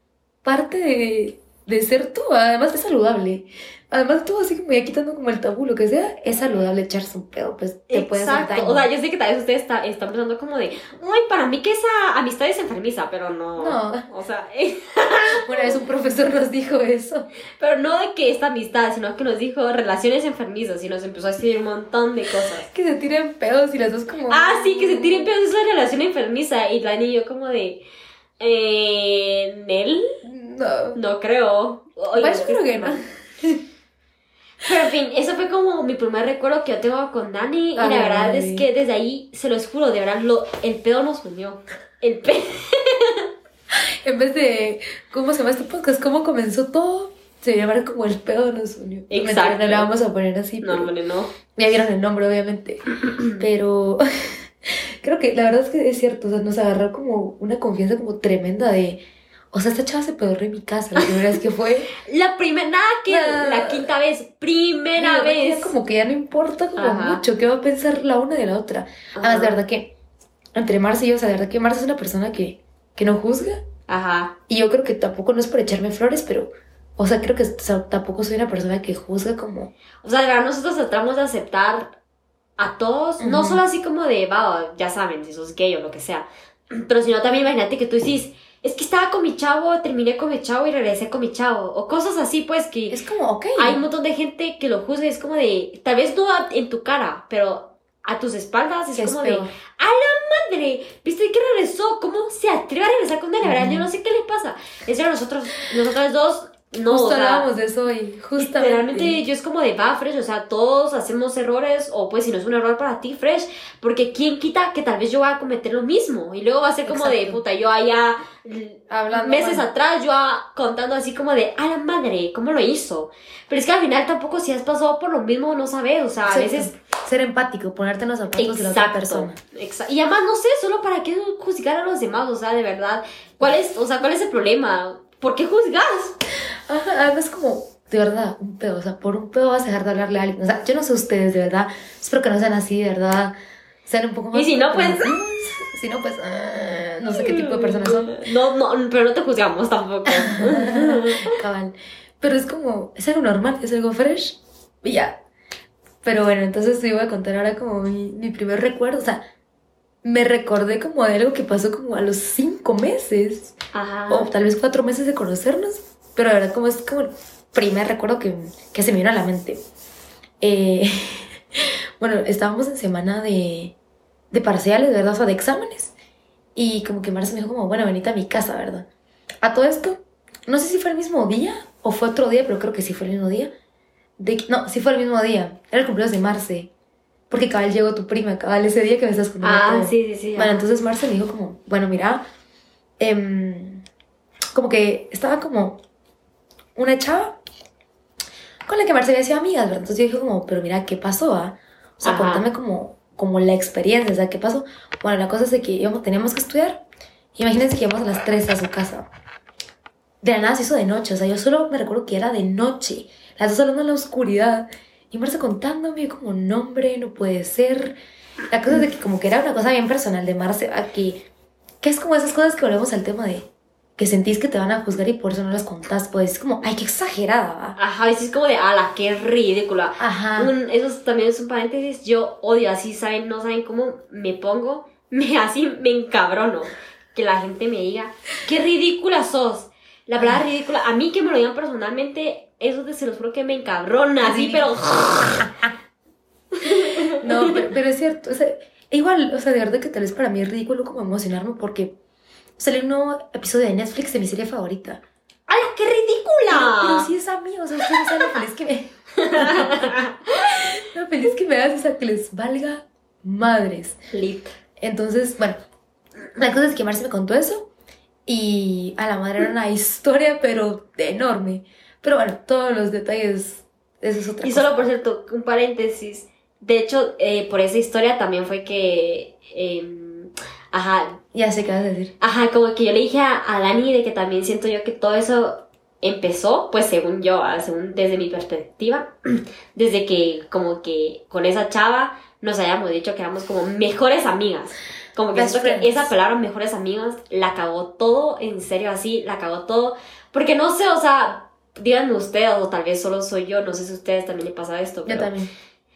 parte de, de ser tú. Además, es saludable. Además, tú así como ya quitando como el tabú, lo que sea, es saludable echarse un pedo, pues te hacer Exacto. daño. O sea, yo sé que tal vez ustedes está, están pensando como de, uy, para mí que esa amistad es enfermiza, pero no. No. O sea, Una vez un profesor nos dijo eso. pero no de que esta amistad, sino que nos dijo relaciones enfermizas y nos empezó a decir un montón de cosas. Que se tiren pedos y las dos como... Ah, sí, que se tiren pedos es una relación enfermiza. Y Lani y yo como de, eh, ¿Nel? No. No creo. Oye, Pues yo creo que no. Pero en fin, eso fue como mi primer recuerdo que yo tengo con Dani. Y la verdad es que desde ahí, se los juro, de verdad, lo, el pedo nos unió. El pedo. En vez de, ¿cómo se llama este podcast? ¿Cómo comenzó todo? Se llama como el pedo nos unió. Exacto. No le vamos a poner así. No, hombre, no. Ya vieron el nombre, obviamente. Pero creo que la verdad es que es cierto. O sea, nos agarró como una confianza como tremenda de... O sea, esta chava se pedorró en mi casa la primera vez que fue. La primera, nada que Nah. la quinta vez, primera vez. Como que ya no importa como Ajá. mucho qué va a pensar la una de la otra. Además, de verdad que entre Marce y yo, o sea, de verdad que Marce es una persona que, que no juzga. Ajá. Y yo creo que tampoco no es por echarme flores, pero, o sea, creo que o sea, tampoco soy una persona que juzga como... O sea, de verdad, nosotros tratamos de aceptar a todos, no Ujú. solo así como de, va, ya saben, si sos gay o lo que sea, pero sino también imagínate que tú dices, es que estaba con mi chavo, terminé con mi chavo y regresé con mi chavo, o cosas así, pues que Es como, ok. hay un montón de gente que lo juzga, es como de, tal vez no a- en tu cara, pero a tus espaldas es como de, peor. madre, ¿viste que regresó? ¿Cómo se atreve a regresar con él? La verdad, yo no sé qué le pasa. Es que nosotros, nosotras dos, no, Justo o sea, hablábamos de eso hoy, justamente. Literalmente yo es como de va, Fresh, o sea, todos hacemos errores, o pues si no es un error para ti, Fresh, porque quién quita que tal vez yo vaya a cometer lo mismo, y luego va a ser como de Exacto. puta, yo allá Hablando meses mal. atrás, yo contando así como de a la madre, ¿cómo lo hizo? Pero es que al final tampoco si has pasado por lo mismo, no sabes, o sea, a Exacto. veces Ser empático, ponerte en los zapatos de la otra Exacto, persona. exa- Y además, no sé, solo para qué juzgar a los demás, o sea, de verdad, ¿cuál es, o sea, cuál es el problema? ¿Por qué juzgas? Ajá, además como, de verdad, un pedo, o sea, por un pedo vas a dejar de hablarle a alguien. O sea, yo no sé ustedes, de verdad, espero que no sean así, de verdad, sean un poco más... Y si no, pues- comprensivos. Si no, pues, ah, no sé qué tipo de personas son. No, no, pero no te juzgamos tampoco. Cabal. Pero es como, es algo normal, es algo fresh y ya. Pero bueno, entonces te voy a contar ahora como mi, mi primer recuerdo. O sea, me recordé como de algo que pasó como a los cinco meses Ajá. o tal vez cuatro meses de conocernos. Pero la verdad, como es como el primer recuerdo que, que se me vino a la mente. Eh, bueno, estábamos en semana de, de parciales, ¿verdad? O sea, de exámenes. Y como que Marcia me dijo como, bueno, venite a mi casa, ¿verdad? A todo esto, no sé si fue el mismo día o fue otro día, pero creo que sí fue el mismo día. De, no, sí fue el mismo día. Era el cumpleaños de Marce. Porque cabal llegó tu prima, cabal, ese día que me estás contando. Ah, todo. sí, sí, sí. Bueno, entonces Marce me dijo como, bueno, mira, em, como que estaba como una chava con la que Marce había sido amigas, ¿verdad? Entonces yo dije como, pero mira, ¿qué pasó? ah? O sea, Ajá. contame como, como la experiencia, o sea, ¿qué pasó? Bueno, la cosa es de que íbamos, teníamos que estudiar. Imagínense que íbamos a las 3 a su casa. De la nada se hizo de noche, o sea, yo solo me recuerdo que era de noche. Las dos hablando en la oscuridad. Y Marce contándome como, nombre, no puede ser. La cosa es de que como que era una cosa bien personal de Marce, a que, que es como esas cosas que volvemos al tema de que sentís que te van a juzgar y por eso no las contás. Pues es como, ay, qué exagerada, va. Ajá, es como de, ala, qué ridícula. Ajá. Un- eso también es un paréntesis. Yo odio así, ¿saben? No saben cómo me pongo. Me así me encabrono. Que la gente me diga, qué ridícula sos. La verdad, ridícula. A mí que me lo digan personalmente, eso se los juro que me encabrona. Así, Sí. pero. No, pero, pero es cierto. O sea, igual, o sea, de verdad que tal vez para mí es ridículo como emocionarme porque salió un nuevo episodio de Netflix de mi serie favorita. ¡Ala, qué Pero, ridícula! pero sí es a mí, o sea, ustedes saben lo feliz que me... lo feliz que me das, o sea, que les valga madres. Lit. Entonces, bueno, la cosa es que Marce me contó eso y a la madre era una historia, pero enorme. Pero bueno, todos los detalles, eso es otra Y cosa. solo por cierto, un paréntesis. De hecho, eh, por esa historia también fue que. em, ajá, Ya sé qué vas a decir. Ajá, como que yo le dije a, a Dani de que también siento yo que todo eso empezó, pues según yo, ah, según desde mi perspectiva, desde que como que con esa chava nos hayamos dicho que éramos como mejores amigas. Como que que esa palabra mejores amigas la cagó todo, en serio así, la cagó todo. Porque no sé, o sea, díganme ustedes, o tal vez solo soy yo, no sé si a ustedes también le pasa esto. Yo también.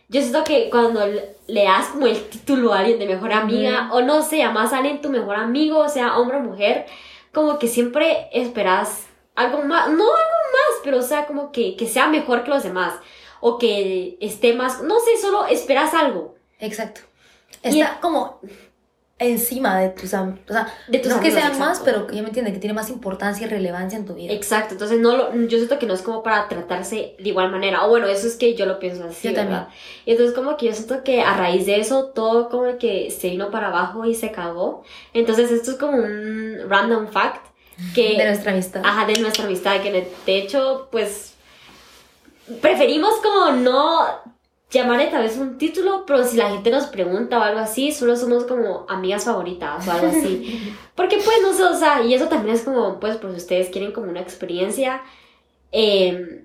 Yo siento que cuando le das como el título a alguien de mejor amiga, o no sé, a alguien tu mejor amigo, sea hombre o mujer, como que siempre esperas algo más, no algo más, pero o sea, como que, que sea mejor que los demás, o que esté más, no sé, solo esperas algo. Exacto. Y- Está como encima de tus o sea, De tus no que sean más, pero que ya me entiende que tiene más importancia y relevancia en tu vida. Exacto, entonces no lo, yo siento que no es como para tratarse de igual manera, o bueno, eso es que yo lo pienso así, Yo ¿verdad? Y entonces como que yo siento que a raíz de eso todo como que se vino para abajo y se cagó, entonces esto es como un random fact que... de nuestra amistad. Ajá, de nuestra amistad, que de hecho, pues, preferimos como no llamarle tal vez un título, pero si la gente nos pregunta o algo así, solo somos como amigas favoritas o algo así. Porque pues, no sé, o sea, y eso también es como, pues, pues ustedes quieren como una experiencia, eh,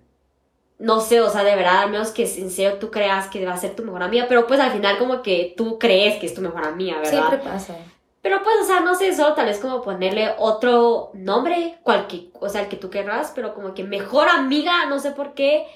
no sé, o sea, de verdad, al menos que en serio tú creas que va a ser tu mejor amiga, pero pues al final como que tú crees que es tu mejor amiga, ¿verdad? Siempre pasa. Pero pues, o sea, no sé, solo tal vez como ponerle otro nombre, cualquier, o sea, el que tú querrás, pero como que mejor amiga, no sé por qué.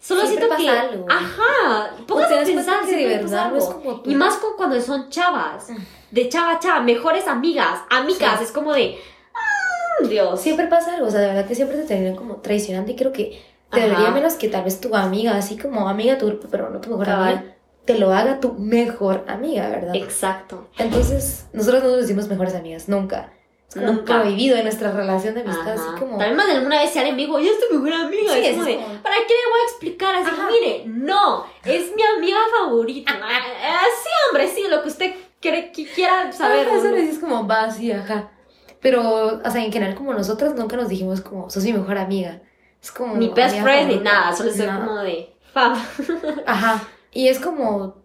Solo siento que. pasa algo. Ajá. Te a pensar que de verdad no es como tú. Y más con cuando son chavas. Mm. De chava chava, mejores amigas, amigas. Sí. Es como de. ah, Dios. Siempre pasa algo, o sea, de verdad que siempre te terminan como traicionando y creo que te debería menos que tal vez tu amiga, así como amiga tu pero no tu mejor Cabal. amiga, te lo haga tu mejor amiga, ¿verdad? Exacto. Entonces, nosotros no nos decimos mejores amigas, nunca. Es Nunca. nunca vivido en nuestra relación de amistad, Ajá. así como... Vez más de alguna vez se alguien me dijo, ella es tu mejor amiga. Sí, es es como de, ¿para qué le voy a explicar? Así, Ajá. mire, no, es mi amiga favorita. Sí, hombre, sí, lo que usted quiere, que quiera saber. Ajá, eso ¿no? dices como, va, así, ajá. Pero, o sea, en general, como nosotras nunca nos dijimos como, sos mi mejor amiga. Es como... Ni best friend ni nada, solo soy Nada. como de fab. Ajá. Y es como...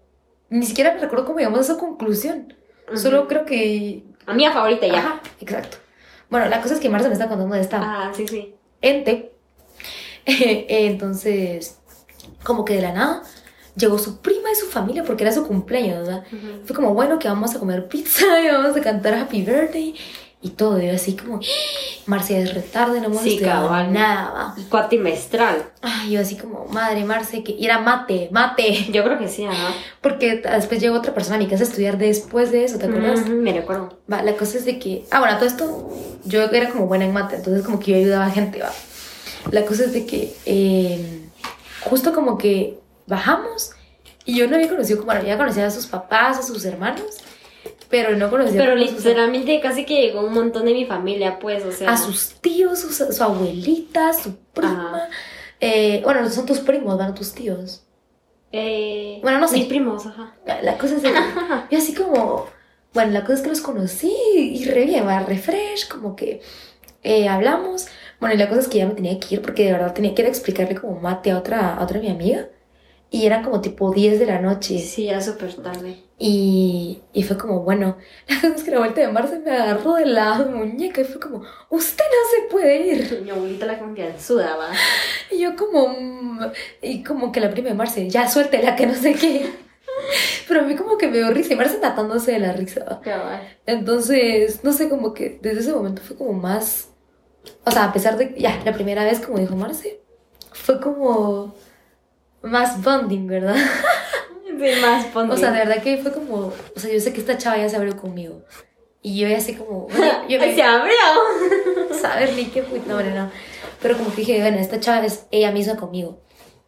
Ni siquiera me recuerdo cómo llegamos a esa conclusión. Solo creo que... Amiga favorita ya. Ajá, exacto. Bueno, la cosa es que Marcia me está contando de esta Ah, sí, sí. ente. Eh, entonces, como que de la nada, llegó su prima y su familia porque era su cumpleaños, ¿verdad? Fue como, bueno, que vamos a comer pizza y vamos a cantar Happy Birthday y todo. Y yo así como, Marcia es retarde, no hemos Sí, estudiado cabal. nada. va. Cuatrimestral. Ay, yo así como, madre Marce, que y era mate, mate. Yo creo que sí, ajá. Porque después llegó otra persona a mi casa a estudiar después de eso, ¿te acuerdas? Me recuerdo. Va, la cosa es de que, ah, bueno, todo esto, yo era como buena en mate, entonces como que yo ayudaba a gente, va. La cosa es de que eh, justo como que bajamos y yo no había conocido, como, bueno, ya conocía a sus papás, a sus hermanos, pero no conocía Pero literalmente casi que llegó un montón de mi familia, pues, o sea. a sus tíos, su, su abuelita, su prima. Eh, bueno, son tus primos, van tus tíos. Eh, Bueno, no sé. Mis primos, ajá. La, la cosa es que yo así como, bueno, la cosa es que los conocí y re bien, va, re fresh, como que eh, hablamos. Bueno, y la cosa es que ya me tenía que ir porque de verdad tenía que ir a explicarle como mate a otra, a otra mi amiga. Y eran como tipo 10 de la noche. Sí, era súper tarde. Y, y fue como, bueno, la cosa es que la vuelta de Marce me agarró de la muñeca y fue como, usted no se puede ir. Mi abuelita la confianzuda, va. Y yo como, y como que la prima de Marce, ya suéltela que no sé qué. Pero a mí como que me dio risa y Marce matándose de la risa. Cabal. Entonces, no sé, como que desde ese momento fue como más, o sea, a pesar de, ya, la primera vez, como dijo Marce, fue como más bonding, ¿verdad? Sí, más ponte. O sea, de verdad que fue como, o sea, yo sé que esta chava ya se abrió conmigo. Y yo ya así como, bueno, yo se abrió. saber ni qué fue, no, bueno, no. Pero como que dije, bueno, esta chava es ella misma conmigo.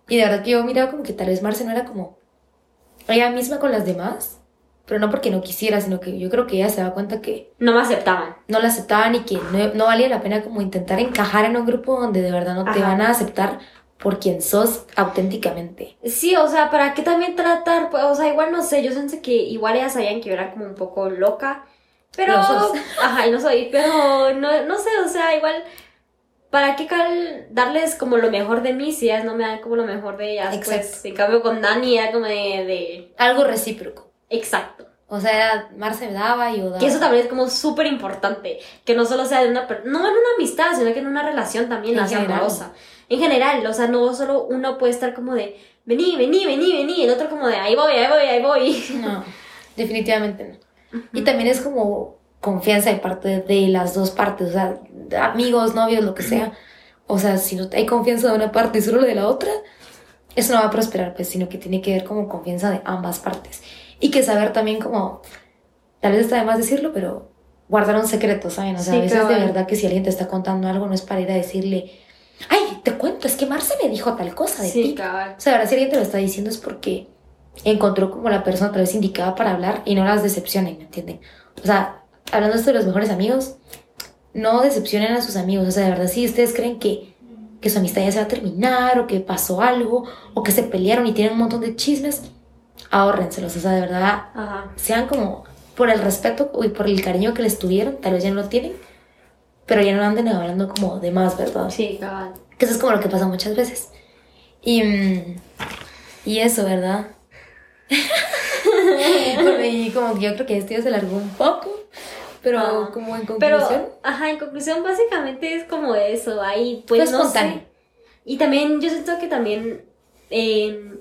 Y de verdad que yo miraba como que tal vez Marce no era como ella misma con las demás, pero no porque no quisiera, sino que yo creo que ella se da cuenta que No me aceptaban. no la aceptaban y que no, no valía la pena como intentar encajar en un grupo donde de verdad no te Ajá. van a aceptar por quien sos auténticamente. Sí, o sea, ¿para qué también tratar? Pues, o sea, igual no sé, yo pensé que igual ellas sabían que yo era como un poco loca. Pero. Sos. Ajá, y no soy, pero no, no sé, o sea, igual. ¿Para qué cal darles como lo mejor de mí si ellas no me dan como lo mejor de ellas? Pues, Exacto. en cambio con Dani era como de. de- Algo recíproco. Exacto. O sea, Marce me daba y yo daba. Que eso también es como súper importante. Que no solo sea de una. No en una amistad, sino que en una relación también, En la general. amorosa. En general, o sea, no solo uno puede estar como de. Vení, vení, vení, vení. El otro como de ahí voy, ahí voy, ahí voy. No, definitivamente no. Y también es como confianza de parte de las dos partes, o sea, amigos, novios, lo que sea. o sea, si no hay confianza de una parte y solo de la otra, eso no va a prosperar, pues, sino que tiene que ver como confianza de ambas partes. Y que saber también como, tal vez está de más decirlo, pero guardar un secreto, ¿saben? O sea, Sí, a veces de verdad que si alguien te está contando algo, no es para ir a decirle, ay, te cuento, es que Marce me dijo tal cosa de Sí, ti. cabal. O sea, ahora si alguien te lo está diciendo es porque encontró como la persona tal vez indicada para hablar y no las decepcionen, ¿me entienden? O sea, hablando esto de los mejores amigos, no decepcionen a sus amigos. O sea, de verdad, si ustedes creen que, que su amistad ya se va a terminar o que pasó algo o que se pelearon y tienen un montón de chismes, ahórrenselos. O sea, de verdad, Ajá. sean como por el respeto y por el cariño que les tuvieron, tal vez ya no lo tienen, pero ya no anden hablando como de más, ¿verdad? Sí, cabal. Que eso es como lo que pasa muchas veces. Y, mm, y eso, ¿verdad? Y como que yo creo que esto ya se alargó un poco, pero Ah, como en Pero, conclusión, ajá, en conclusión, básicamente es como eso. Ahí, pues, no sé. Y también, yo siento que también, eh,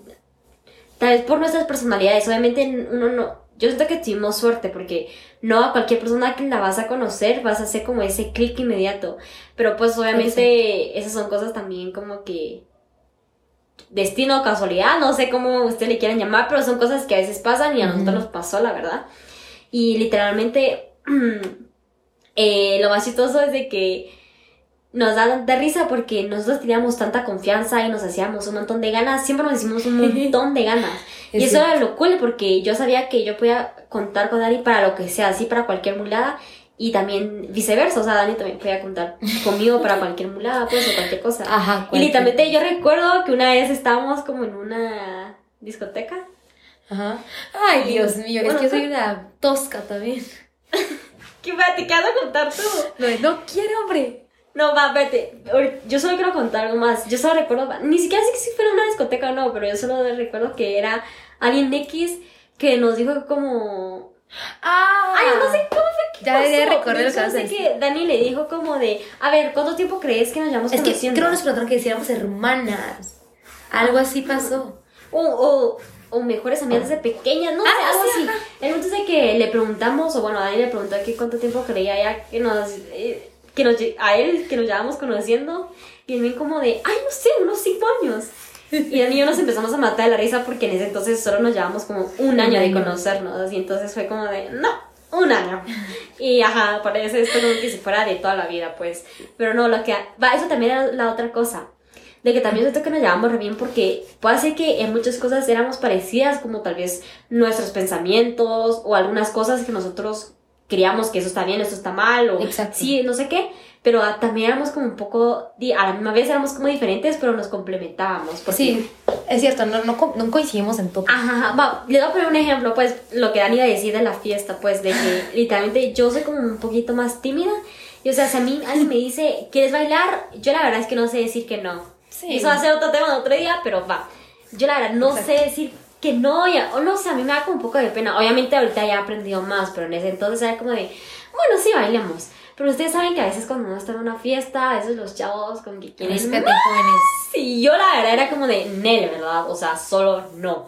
tal vez por nuestras personalidades, obviamente uno no. Yo siento que tuvimos suerte porque no a cualquier persona que la vas a conocer vas a hacer como ese clic inmediato. Pero pues obviamente esas son cosas también como que destino o casualidad, no sé cómo ustedes le quieran llamar, pero son cosas que a veces pasan y a nosotros nos pasó, la verdad. Y literalmente eh, lo más chistoso es de que nos da tanta risa porque nosotros teníamos tanta confianza y nos hacíamos un montón de ganas, siempre nos hicimos un montón de ganas. Y eso era lo cool porque yo sabía que yo podía contar con Dani para lo que sea, así para cualquier mulada y también viceversa, o sea, Dani también podía contar conmigo para cualquier mulada, pues o cualquier cosa. Ajá, Y literalmente yo recuerdo que una vez estábamos como en una discoteca. Ajá. Ay, Dios mío, es que soy una tosca también. ¿Qué ¿qué vas a contar tú? No, no quiero, hombre. No, va, espérate. Ahor- Yo solo quiero contar algo más. Yo solo recuerdo, ni siquiera sé si fuera una discoteca o no, pero yo solo recuerdo que era alguien X que nos dijo como... Ah, Ay, no sé cómo fue que Ya debería recordar lo que sé que Dani le dijo como de, a ver, ¿cuánto tiempo crees que nos llevamos Es que creo que nos preguntaron que decíamos hermanas. Algo así pasó. o, o, o mejores amigas desde pequeñas, no sé, Ah, algo sí, así. El punto es de que le preguntamos, o bueno, a Dani le preguntó que cuánto tiempo creía ya que nos, eh, que nos, a él, que nos llevábamos conociendo, y él bien como de, ay, no sé, unos cinco años. Y y yo nos empezamos a matar de la risa porque en ese entonces solo nos llevábamos como un año de conocernos, y entonces fue como de, no, un año. Y ajá, parece esto como que si fuera de toda la vida, pues. Pero no, lo que, va, eso también era la otra cosa de que también siento que nos llevamos re bien porque puede ser que en muchas cosas éramos parecidas, como tal vez nuestros pensamientos o algunas cosas que nosotros creíamos que eso está bien, esto está mal, o Exacto. sí, no sé qué, pero también éramos como un poco, a la misma vez éramos como diferentes, pero nos complementábamos. porque- Sí, es cierto, no, no, no coincidimos en todo. Ajá, ajá, va, le voy a poner un ejemplo, pues, lo que Dani iba a decir de la fiesta, pues, de que literalmente yo soy como un poquito más tímida, y o sea, si a mí alguien me dice, ¿quieres bailar? Yo la verdad es que no sé decir que no. Sí. Eso va a ser otro tema de otro día, pero va. Yo la verdad no Exacto. sé decir que no, ya, o no sé, a mí me da como un poco de pena. Obviamente ahorita ya he aprendido más, pero en ese entonces era como de, bueno, sí, bailemos. Pero ustedes saben que a veces cuando uno está en una fiesta, a veces los chavos como que quieren Respeten, más. jóvenes. Y yo la verdad era como de, Nel, ¿verdad? O sea, solo no.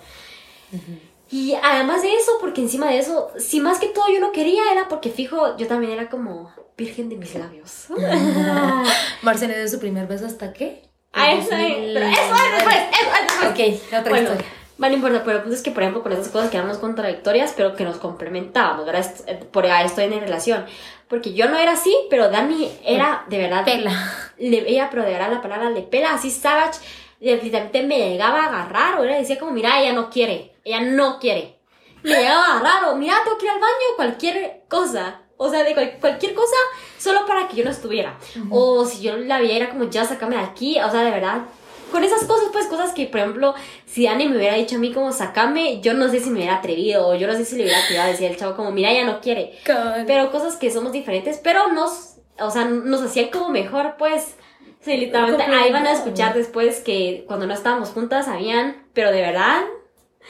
Y además de eso, porque encima de eso, si más que todo yo no quería, era porque fijo, yo también era como virgen de mis labios. Marcela dio su primer beso hasta qué? Ah, eso es, pero eso es después, eso es después. Ok, otra Bueno, historia. Vale, no importa, pero el punto es que, por ejemplo, con esas cosas quedamos contradictorias, pero que nos complementábamos, ¿verdad? Eh, Por ahí estoy en relación. Porque yo no era así, pero Dani era de verdad. Pela. Le, ella, pero de verdad la palabra le pela, así savage. Literalmente me llegaba a agarrar, o ella decía como, mira, ella no quiere, ella no quiere. Me llegaba a agarrar, o mira, tengo que ir al baño, cualquier cosa. O sea, de cual- cualquier cosa, solo para que yo no estuviera. O si yo la veía, era como, ya, sácame de aquí. O sea, de verdad, con esas cosas, pues cosas que, por ejemplo, si Dani me hubiera dicho a mí como, sacame, yo no sé si me hubiera atrevido, o yo no sé si le hubiera atrevido a decir al chavo como, mira, ella no quiere. Pero cosas que somos diferentes, pero nos, o sea, nos hacían como mejor, pues. Sí, literalmente ahí van a escuchar después que cuando no estábamos juntas habían, pero de verdad,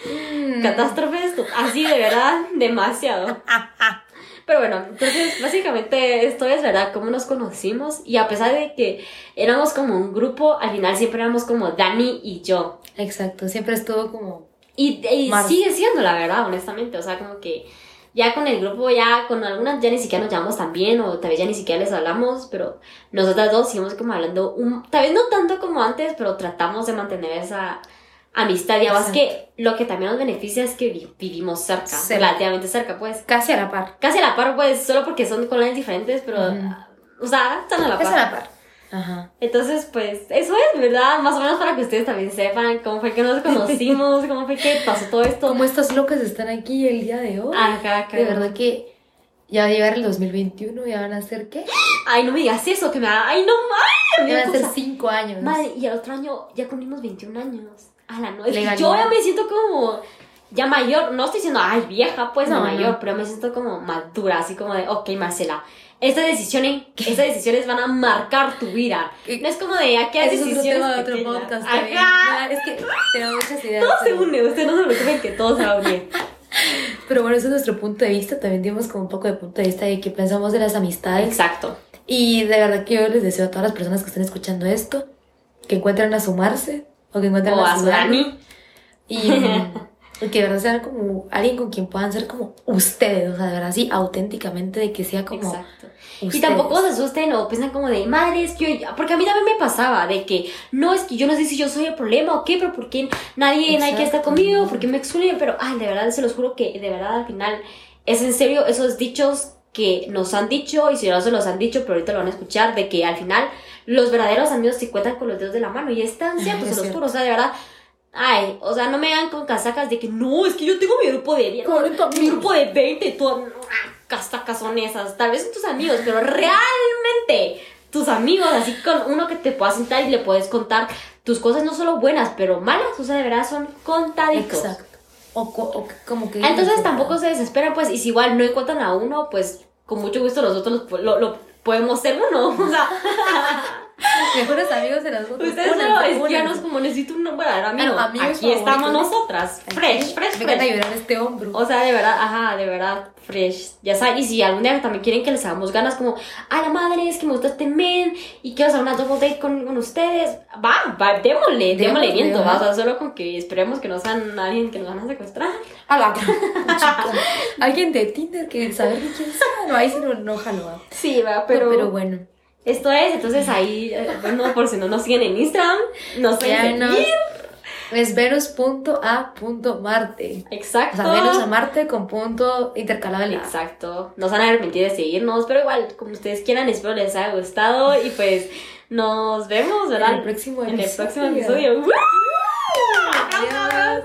Mm. catástrofes, así de verdad, demasiado. Pero bueno, entonces básicamente esto es verdad, cómo nos conocimos. Y a pesar de que éramos como un grupo, al final siempre éramos como Dani y yo. Exacto, siempre estuvo como... Y, y sigue siendo la verdad, honestamente, o sea, como que ya con el grupo, ya con algunas ya ni siquiera nos llamamos tan bien o tal vez ya ni siquiera les hablamos, pero nosotras dos seguimos como hablando, un, tal vez no tanto como antes, pero tratamos de mantener esa amistad. Y además que lo que también nos beneficia es que vi- vivimos cerca, relativamente cerca, pues. Casi a la par. Casi a la par, pues, solo porque son colonias diferentes, pero, o sea, están a la par. Es a la par. Ajá. Entonces, pues, eso es, ¿verdad? Más o menos para que ustedes también sepan cómo fue que nos conocimos, cómo fue que pasó todo esto. Como estas locas están aquí el día de hoy. Acá, acá. De verdad que ya va a llegar el 2021, ya van a ser qué? Ay, no me digas eso, que me da. Ay, no mames. Ya van a ser cosa. 5 años. Madre, y el otro año ya cumplimos 21 años. Ala, no. Es que Legalidad. yo ya me siento como. Ya mayor, no estoy diciendo, ay, vieja, pues, no, No, mayor, no. pero me siento como madura, así como de, ok, Marcela, estas decisiones, estas decisiones van a marcar tu vida. ¿Qué? No es como de, aquí hay Ese es otro decisiones tema de otro podcast. Ajá. Es que tenemos muchas ideas. Todo se une, ustedes no se preocupen que todo se va a unir. Pero bueno, ese es nuestro punto de vista. También dimos como un poco de punto de vista de que pensamos de las amistades. Exacto. Y de verdad que yo les deseo a todas las personas que estén escuchando esto que encuentren a sumarse o que encuentren O a a su su Dani. Dani. Y, y que de verdad sean como alguien con quien puedan ser como ustedes. O sea, de verdad, sí, auténticamente, de que sea como. Exacto. ustedes. Y tampoco se asusten o piensan como de, madre, es que yo... Porque a mí también me pasaba de que, no, es que yo no sé si yo soy el problema o qué, pero ¿por qué nadie, nadie estar Exacto. conmigo? ¿Por qué me excluyen? Pero, ay, de verdad, se los juro que de verdad al final es en serio esos dichos que nos han dicho y si no se los han dicho, pero ahorita lo van a escuchar, de que al final los verdaderos amigos se cuentan con los dedos de la mano y es tan cierto, se los juro, o sea, de verdad... Ay, o sea, no me hagan con casacas de que no, es que yo tengo mi grupo de 10, no, 40 mi grupo de 20, tú, casacas son esas, tal vez son tus amigos, pero realmente tus amigos, así con uno que te puedas sentar y le puedes contar tus cosas no solo buenas, pero malas, o sea, de verdad son contaditos. Exacto. O, o como que. Entonces tampoco se desesperan, pues, y si igual no encuentran a uno, pues con mucho gusto nosotros lo, lo- podemos ser uno, o sea, Mejores amigos de las otras. ustedes solo escríbanos como necesito un verdadero amigo. Bueno, amigos Aquí estamos nosotras, fresh, fresh, fresh. llorar este hombro. O sea, de verdad, ajá, de verdad, fresh. Ya saben, y si algún día también quieren que les hagamos ganas, como, a la madre, es que me gusta este men y quiero hacer una double date con, con ustedes, va, va, démosle, démosle viento, o sea, solo con que esperemos que no sean alguien que nos van a secuestrar. A la. Alguien de Tinder que saber de quién sea. No, ahí sí no, no va. Sí, va, Pero, pero, bueno. Esto es, entonces ahí, eh, bueno, por si no nos siguen en Instagram, nos pueden seguir. Es venus.a.marte. O Exacto. sea, Venus a Marte con punto intercalado en la A. Exacto. No se van a arrepentir de seguirnos, pero igual, como ustedes quieran, espero les haya gustado y pues nos vemos, ¿verdad? En el próximo En el episodio. próximo episodio. ¡Woo! Adiós.